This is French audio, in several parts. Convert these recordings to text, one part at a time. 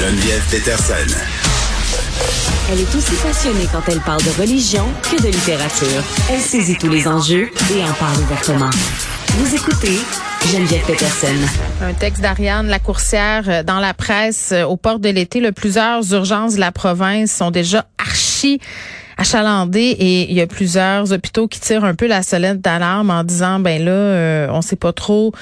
Geneviève Peterson. Elle est aussi passionnée quand elle parle de religion que de littérature. Elle saisit tous les enjeux et en parle ouvertement. Vous écoutez Geneviève Peterson. Un texte d'Ariane Lacourcière euh, dans la presse euh, au port de l'été. Le plusieurs urgences de la province sont déjà archi achalandées et il y a plusieurs hôpitaux qui tirent un peu la sonnette d'alarme en disant ben là euh, on sait pas trop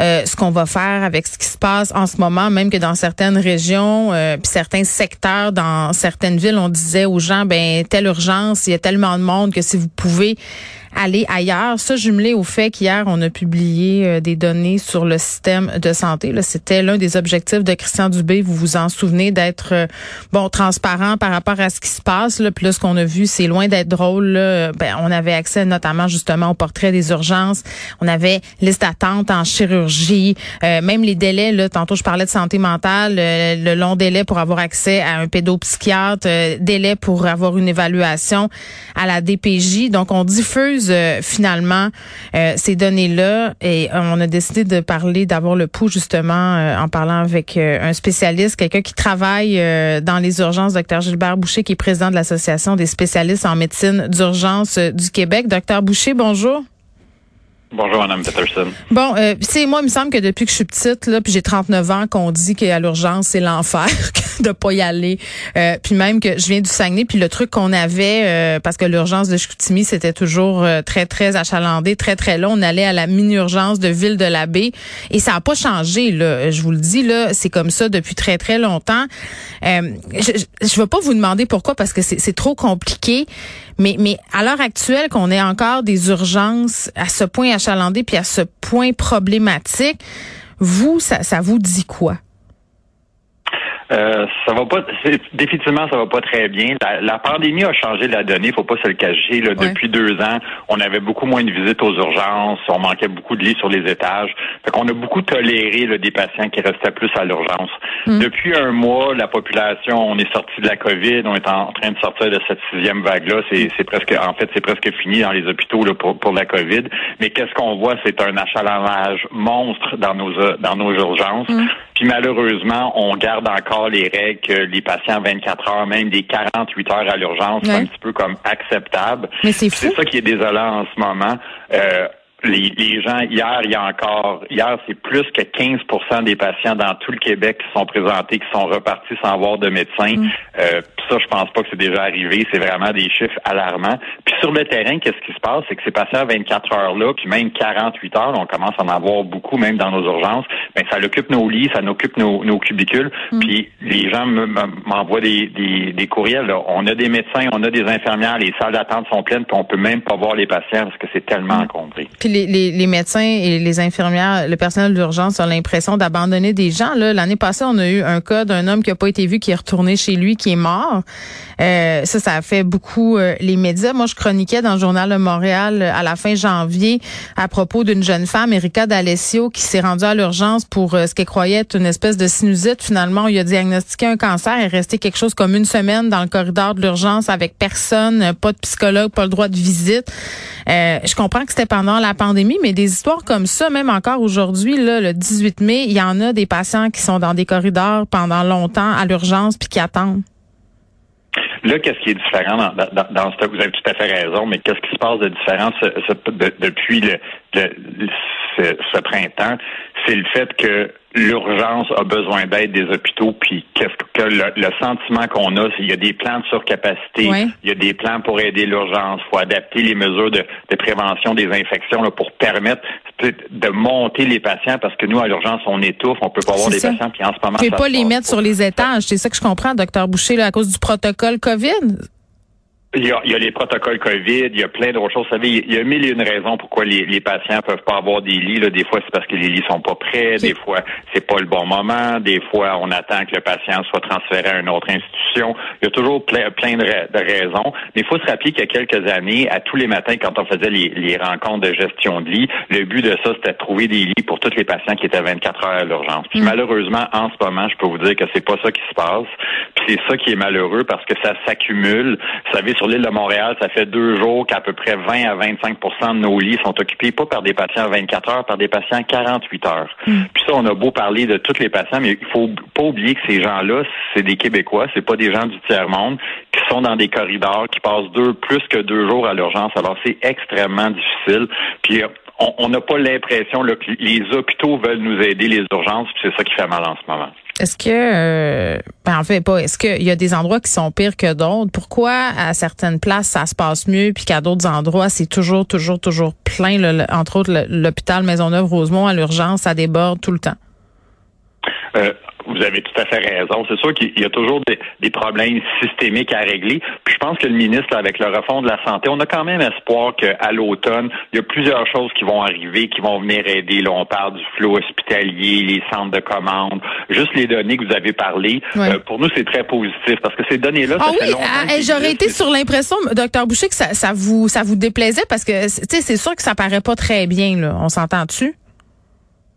euh, ce qu'on va faire avec ce qui se passe en ce moment même que dans certaines régions euh, puis certains secteurs dans certaines villes on disait aux gens ben telle urgence il y a tellement de monde que si vous pouvez aller ailleurs. Ça, jumelé au fait qu'hier, on a publié euh, des données sur le système de santé. C'était l'un des objectifs de Christian Dubé. Vous vous en souvenez d'être euh, bon transparent par rapport à ce qui se passe. Là. Puis là, ce qu'on a vu, c'est loin d'être drôle. Là. Ben, on avait accès notamment justement au portrait des urgences. On avait liste d'attente en chirurgie, euh, même les délais. Là, tantôt, je parlais de santé mentale, le long délai pour avoir accès à un pédopsychiatre, délai pour avoir une évaluation à la DPJ. Donc, on diffuse euh, finalement euh, ces données-là et on a décidé de parler, d'avoir le pouls justement euh, en parlant avec un spécialiste, quelqu'un qui travaille dans les urgences, docteur Gilbert Boucher, qui est président de l'Association des spécialistes en médecine d'urgence du Québec. Docteur Boucher, bonjour. Bonjour, Mme Peterson. Bon, euh, c'est moi, il me semble que depuis que je suis petite, là, puis j'ai 39 ans, qu'on dit qu'à l'urgence, c'est l'enfer de pas y aller. Euh, puis même que je viens du Saguenay, puis le truc qu'on avait, euh, parce que l'urgence de Chicoutimi, c'était toujours euh, très, très achalandé, très, très long. On allait à la mini-urgence de Ville-de-l'Abbé. Et ça a pas changé, là. Je vous le dis, là, c'est comme ça depuis très, très longtemps. je ne vais pas vous demander pourquoi, parce que c'est trop compliqué. Mais, mais à l'heure actuelle, qu'on ait encore des urgences à ce point achalandé puis à ce point problématique, vous, ça, ça vous dit quoi? Euh, ça va pas, définitivement, ça va pas très bien. La, pandémie a changé la donnée, faut pas se le cacher. Là, Depuis deux ans, on avait beaucoup moins de visites aux urgences, on manquait beaucoup de lits sur les étages. Fait qu'on a beaucoup toléré là, des patients qui restaient plus à l'urgence. Hmm. Depuis un mois, la population, on est sorti de la COVID, on est en train de sortir de cette sixième vague-là. C'est presque, en fait, c'est presque fini dans les hôpitaux là, pour, pour la COVID. Mais qu'est-ce qu'on voit, c'est un achalandage monstre dans nos dans nos urgences. Hmm. Puis malheureusement, on garde encore les règles que les patients 24 heures, même des 48 heures à l'urgence, c'est un petit peu comme acceptable. Mais c'est ça qui est désolant en ce moment. Euh, les, gens, hier, il y a encore, hier, c'est plus que 15% des patients dans tout le Québec qui sont présentés, qui sont repartis sans avoir de médecin. Mm. Euh, ça, je pense pas que c'est déjà arrivé. C'est vraiment des chiffres alarmants. Puis sur le terrain, qu'est-ce qui se passe? C'est que ces patients 24 heures-là, puis même 48 heures, on commence à en avoir beaucoup, même dans nos urgences, ben, ça occupe nos lits, ça occupe nos, nos cubicules. Mm. Puis les gens m'envoient des, des, des courriels. Là. On a des médecins, on a des infirmières, les salles d'attente sont pleines, puis on peut même pas voir les patients parce que c'est tellement mm. encombré les, médecins et les infirmières, le personnel d'urgence ont l'impression d'abandonner des gens. L'année passée, on a eu un cas d'un homme qui n'a pas été vu, qui est retourné chez lui, qui est mort. Euh, ça, ça a fait beaucoup euh, les médias. Moi, je chroniquais dans le Journal de Montréal euh, à la fin janvier à propos d'une jeune femme, Erika D'Alessio, qui s'est rendue à l'urgence pour ce qu'elle croyait être une espèce de sinusite. Finalement, il a diagnostiqué un cancer. Elle est restée quelque chose comme une semaine dans le corridor de l'urgence avec personne, pas de psychologue, pas le droit de visite. je comprends que c'était pendant la pandémie, mais des histoires comme ça, même encore aujourd'hui, là, le 18 mai, il y en a des patients qui sont dans des corridors pendant longtemps à l'urgence puis qui attendent. Là, qu'est-ce qui est différent dans, dans, dans ce Vous avez tout à fait raison, mais qu'est-ce qui se passe de différent depuis le, ce, printemps? C'est le fait que l'urgence a besoin d'aide des hôpitaux, puis qu'est-ce que le, sentiment qu'on a, c'est qu'il y a des plans de surcapacité, il y a des plans pour aider l'urgence, il faut adapter les mesures de, prévention des infections là, pour permettre de monter les patients parce que nous, à l'urgence, on étouffe, on peut pas avoir des patients, qui en ce moment... ne pas les mettre sur les étages, c'est ça que je comprends, docteur Boucher, là, à cause du protocole COVID. Il y, a, il y, a, les protocoles COVID, il y a plein d'autres choses. Vous savez, il y a mille et une raisons pourquoi les, les patients peuvent pas avoir des lits. Là. Des fois, c'est parce que les lits sont pas prêts. Des fois, c'est pas le bon moment. Des fois, on attend que le patient soit transféré à une autre institution. Il y a toujours plein, plein de, raisons. Mais il faut se rappeler qu'il y a quelques années, à tous les matins, quand on faisait les, les rencontres de gestion de lits, le but de ça, c'était de trouver des lits pour tous les patients qui étaient 24 heures à l'urgence. Puis mm. malheureusement, en ce moment, je peux vous dire que c'est pas ça qui se passe. Puis c'est ça qui est malheureux parce que ça s'accumule. Vous savez, sur l'île de Montréal, ça fait deux jours qu'à peu près 20 à 25% de nos lits sont occupés pas par des patients 24 heures, par des patients 48 heures. Hmm. Puis ça, on a beau parler de tous les patients, mais il faut pas oublier que ces gens-là, c'est des Québécois, c'est pas des gens du tiers-monde qui sont dans des corridors, qui passent deux plus que deux jours à l'urgence. Alors c'est extrêmement difficile. Puis on n'a pas l'impression que les hôpitaux veulent nous aider, les urgences, puis c'est ça qui fait mal en ce moment. Est-ce que, euh, ben en fait pas, est-ce qu'il y a des endroits qui sont pires que d'autres? Pourquoi à certaines places ça se passe mieux, puis qu'à d'autres endroits c'est toujours, toujours, toujours plein, entre autres l'hôpital Maisonneuve-Rosemont à l'urgence, ça déborde tout le temps? Euh, vous avez tout à fait raison. C'est sûr qu'il y a toujours des, problèmes systémiques à régler. Puis je pense que le ministre, avec le refond de la santé, on a quand même espoir qu'à l'automne, il y a plusieurs choses qui vont arriver, qui vont venir aider. Là, on parle du flot hospitalier, les centres de commande, juste les données que vous avez parlé. Euh, pour nous, c'est très positif parce que ces données-là, ah ça fait longtemps. Ah, j'aurais été sur l'impression, docteur Boucher, que ça, ça vous ça vous déplaisait parce que c'est sûr que ça paraît pas très bien. Là. On s'entend dessus?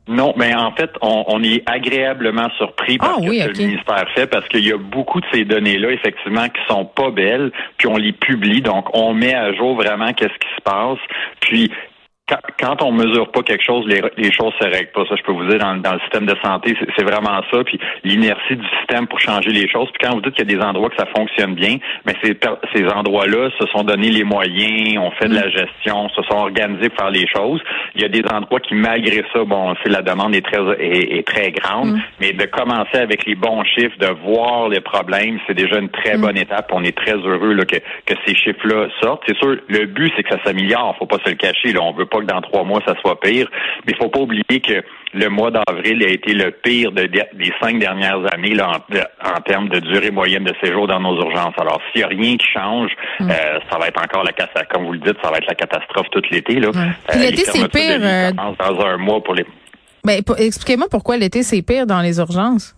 Non, mais en fait, on, est agréablement surpris par ah ce que le ministère fait parce qu'il y a beaucoup de ces données-là, effectivement, qui sont pas belles, puis on les publie, donc on met à jour vraiment qu'est-ce qui se passe. Puis quand, on mesure pas quelque chose, les, les choses se règlent pas. Ça, je peux vous dire, dans, le système de santé, c'est vraiment ça. Puis l'inertie du système pour changer les choses. Puis quand vous dites qu'il y a des endroits que ça fonctionne bien, mais ces, ces endroits-là se sont donné les moyens, ont fait de la mm. gestion, se sont organisés pour faire les choses. Il y a des endroits qui, malgré ça, bon, c'est la demande est très est, très grande, mm. mais de commencer avec les bons chiffres, de voir les problèmes, c'est déjà une très mm. bonne étape. On est très heureux là, que, que ces chiffres-là sortent. C'est sûr, le but, c'est que ça s'améliore. Faut pas se le cacher. Là. On veut pas que dans trois mois, ça soit pire. Mais il faut pas oublier que le mois d'avril a été le pire des cinq dernières années là, en, termes de durée moyenne de séjour dans nos urgences. Alors, s'il n'y a rien qui change, mm. euh, ça va être encore la catastrophe, comme vous le dites, ça va être la catastrophe tout l'été. Là. Euh, l'été, c'est pire. Euh, dans un mois pour les. Ben, expliquez-moi pourquoi l'été, c'est pire dans les urgences.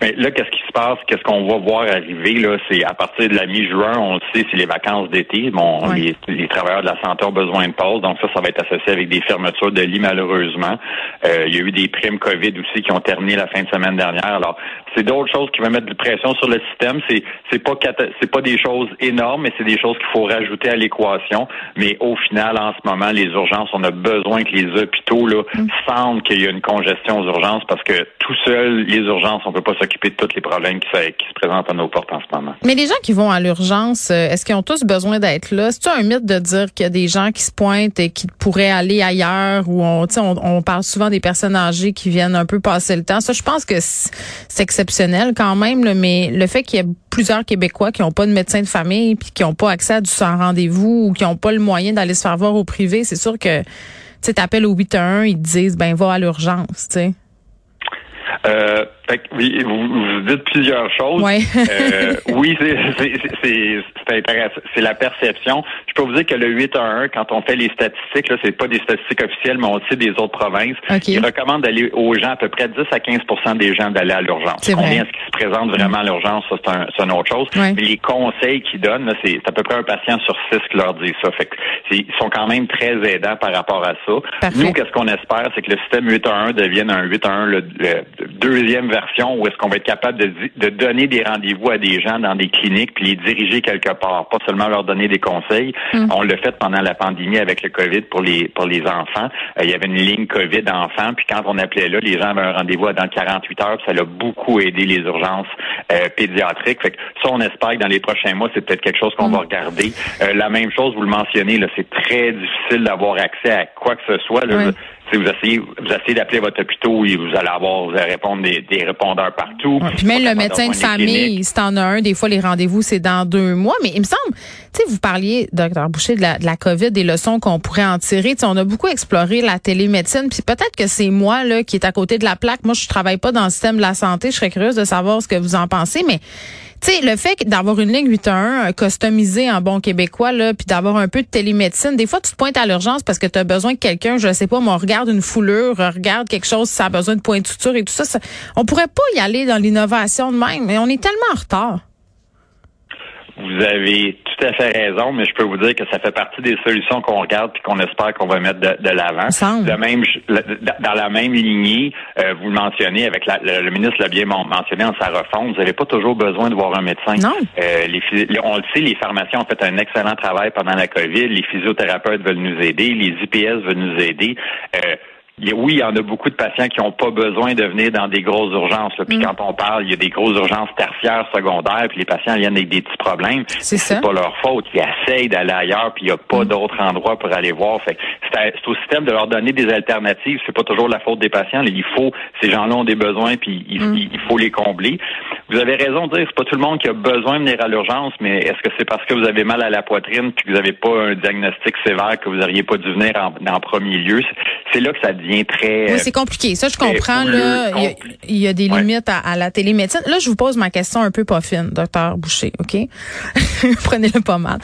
Mais là, qu'est-ce qui se passe? Qu'est-ce qu'on va voir arriver? Là, c'est à partir de la mi-juin, on le sait, c'est les vacances d'été. Bon, les, les, travailleurs de la santé ont besoin de pause, donc ça, ça va être associé avec des fermetures de lits, malheureusement. Euh, il y a eu des primes COVID aussi qui ont terminé la fin de semaine dernière. Alors, c'est d'autres choses qui vont mettre de pression sur le système. C'est c'est pas c'est pas des choses énormes, mais c'est des choses qu'il faut rajouter à l'équation. Mais au final, en ce moment, les urgences, on a besoin que les hôpitaux là mm. sentent qu'il y a une congestion aux urgences parce que tout seul, les urgences, on peut pas s'occuper de tous les problèmes qui, qui se présentent à nos portes en ce moment. Mais les gens qui vont à l'urgence, euh, est-ce qu'ils ont tous besoin d'être là? C'est un mythe de dire qu'il y a des gens qui se pointent et qui pourraient aller ailleurs ou on, on, on parle souvent des personnes âgées qui viennent un peu passer le temps? Ça, je pense que c'est exceptionnel quand même, mais le fait qu'il y ait plusieurs Québécois qui n'ont pas de médecin de famille puis qui n'ont pas accès à du sans rendez-vous ou qui n'ont pas le moyen d'aller se faire voir au privé, c'est sûr que tu appelles au 811, ils te disent ben va à l'urgence, tu sais. Euh, oui, vous, vous, dites plusieurs choses. euh, oui, c'est intéressant. C'est la perception. Je peux vous dire que le 8 à 1, quand on fait les statistiques, là, c'est pas des statistiques officielles, mais on sait des autres provinces. Okay. Ils recommandent d'aller aux gens, à peu près 10 à 15 des gens d'aller à l'urgence. Combien est-ce qui se présente vraiment à l'urgence, ça, c'est un, une autre chose. Mais les conseils qu'ils donnent, c'est à peu près un patient sur six qui leur dit ça. Fait que ils sont quand même très aidants par rapport à ça. Nous, qu'est-ce qu'on espère, c'est que le système 8 à 1 devienne un 8 à 1, le, le deuxième version où est-ce qu'on va être capable de, donner des rendez-vous à des gens dans des cliniques puis les diriger quelque part, pas seulement leur donner des conseils. Mm. On l'a fait pendant la pandémie avec le COVID pour les pour les enfants. Euh, il y avait une ligne COVID enfants, puis quand on appelait là, les gens avaient un rendez-vous dans 48 heures, ça l'a beaucoup aidé les urgences euh, pédiatriques. Fait que ça, on espère que dans les prochains mois, c'est peut-être quelque chose qu'on mm. va regarder. Euh, la même chose, vous le mentionnez, là, c'est très difficile d'avoir accès à quoi que ce soit. Là, vous essayez, vous essayez d'appeler votre hôpital et vous allez avoir, vous allez répondre des, des répondeurs partout. puis même le médecin de famille, si t'en as un, des fois les rendez-vous c'est dans deux mois. Mais il me semble, tu sais, vous parliez, docteur Boucher, de la, de la COVID, des leçons qu'on pourrait en tirer. on a beaucoup exploré la télémédecine. Puis peut-être que c'est moi là qui est à côté de la plaque. Moi, je travaille pas dans le système de la santé. Je serais curieuse de savoir ce que vous en pensez, mais tu le fait d'avoir une ligne 811 euh, customisée en bon québécois, là, puis d'avoir un peu de télémédecine, des fois, tu te pointes à l'urgence parce que tu as besoin de quelqu'un, je sais pas, mais on regarde une foulure, regarde quelque chose, ça a besoin de points de et tout ça, on pourrait pas y aller dans l'innovation de même, mais on est tellement en retard. Vous avez tout à fait raison, mais je peux vous dire que ça fait partie des solutions qu'on regarde puis qu'on espère qu'on va mettre de, l'avant. De même, dans la même lignée, euh, vous le mentionnez avec la, le, ministre l'a bien mentionné en sa refonte, vous n'avez pas toujours besoin de voir un médecin. Non. Euh, les, on le sait, les pharmaciens ont fait un excellent travail pendant la COVID. Les physiothérapeutes veulent nous aider, les IPS veulent nous aider. Euh, oui, il y en a beaucoup de patients qui n'ont pas besoin de venir dans des grosses urgences. Puis mm. quand on parle, il y a des grosses urgences tertiaires, secondaires, puis les patients viennent avec des petits problèmes. C'est pas leur faute. Ils essayent d'aller ailleurs, puis il n'y a pas mm. d'autre endroit pour aller voir. Fait c'est au système de leur donner des alternatives. C'est pas toujours la faute des patients. Il faut, ces gens-là ont des besoins, puis il, mm. il faut les combler. Vous avez raison de dire, c'est pas tout le monde qui a besoin de venir à l'urgence, mais est-ce que c'est parce que vous avez mal à la poitrine puis que vous n'avez pas un diagnostic sévère que vous n'auriez pas dû venir en, premier lieu? C'est là que ça devient très. Oui, c'est compliqué. Ça, je comprends. Là, il y, a, des limites à, la télémédecine. Là, je vous pose ma question un peu pas fine, docteur Boucher, OK? Prenez-le pas mal.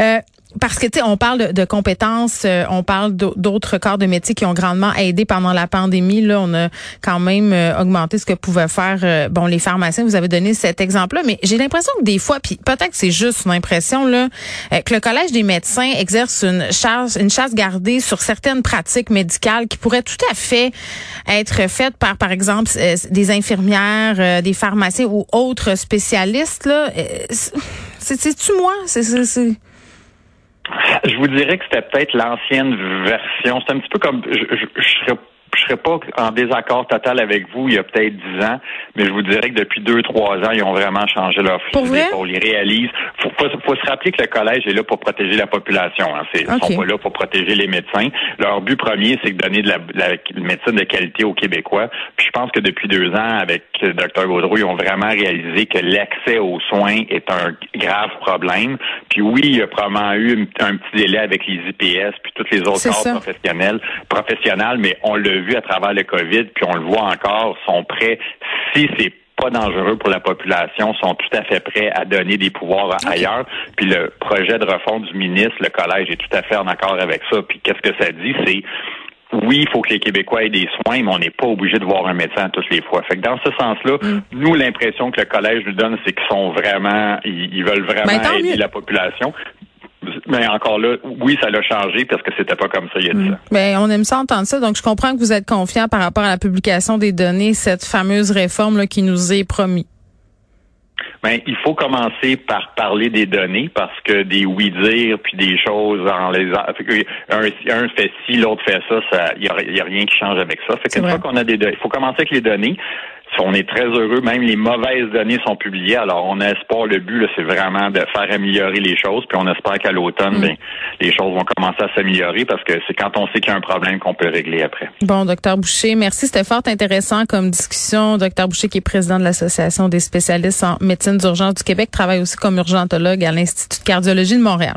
Euh, parce que tu sais, on parle de, compétences, euh, on parle d'autres corps de métier qui ont grandement aidé pendant la pandémie. Là, on a quand même euh, augmenté ce que pouvaient faire euh, bon les pharmaciens. Vous avez donné cet exemple-là, mais j'ai l'impression que des fois, puis peut-être que c'est juste une impression là, que le collège des médecins exerce une charge, une chasse gardée sur certaines pratiques médicales qui pourraient tout à fait être faites par, par exemple, des infirmières, des pharmaciens ou autres spécialistes. Là, c'est tu moi, c'est je vous dirais que c'était peut-être l'ancienne version. C'est un petit peu comme je, je, je serais je serais pas en désaccord total avec vous il y a peut-être dix ans, mais je vous dirais que depuis deux, trois ans, ils ont vraiment changé leur fusil On les réalise. Faut, faut, se rappeler que le collège est là pour protéger la population. Hein. Ils sont pas là pour protéger les médecins. Leur but premier, c'est de donner de la, la, médecine de qualité aux Québécois. Puis je pense que depuis deux ans, avec le Dr Gaudreau, ils ont vraiment réalisé que l'accès aux soins est un grave problème. Puis oui, il y a probablement eu un petit délai avec les IPS puis toutes les autres corps professionnels, professionnels, mais on l'a vu à travers le COVID, puis on le voit encore, sont prêts, si c'est pas dangereux pour la population, sont tout à fait prêts à donner des pouvoirs ailleurs. Puis le projet de refonte du ministre, le collège est tout à fait en accord avec ça. Puis qu'est-ce que ça dit? C'est oui, il faut que les Québécois aient des soins, mais on n'est pas obligé de voir un médecin toutes les fois. Fait que dans ce sens-là, mm. nous, l'impression que le collège nous donne, c'est qu'ils sont vraiment, ils, veulent vraiment ben, aider la population. Mais encore là, oui, ça l'a changé parce que c'était pas comme ça il y a mm. Ben, on aime ça entendre ça. Donc, je comprends que vous êtes confiant par rapport à la publication des données, cette fameuse réforme là, qui nous est promis. Ben, il faut commencer par parler des données parce que des oui-dire puis des choses en les un, un fait ci, l'autre fait ça, il y a, rien qui change avec ça. Fait qu'une fois qu'on a des données, il faut commencer avec les données on est très heureux. Même les mauvaises données sont publiées. Alors, on espère, le but, c'est vraiment de faire améliorer les choses. Puis, on espère qu'à l'automne, mm. ben, les choses vont commencer à s'améliorer parce que c'est quand on sait qu'il y a un problème qu'on peut régler après. Bon, docteur Boucher, merci. C'était fort intéressant comme discussion. Docteur Boucher, qui est président de l'Association des spécialistes en médecine d'urgence du Québec, travaille aussi comme urgentologue à l'Institut de cardiologie de Montréal.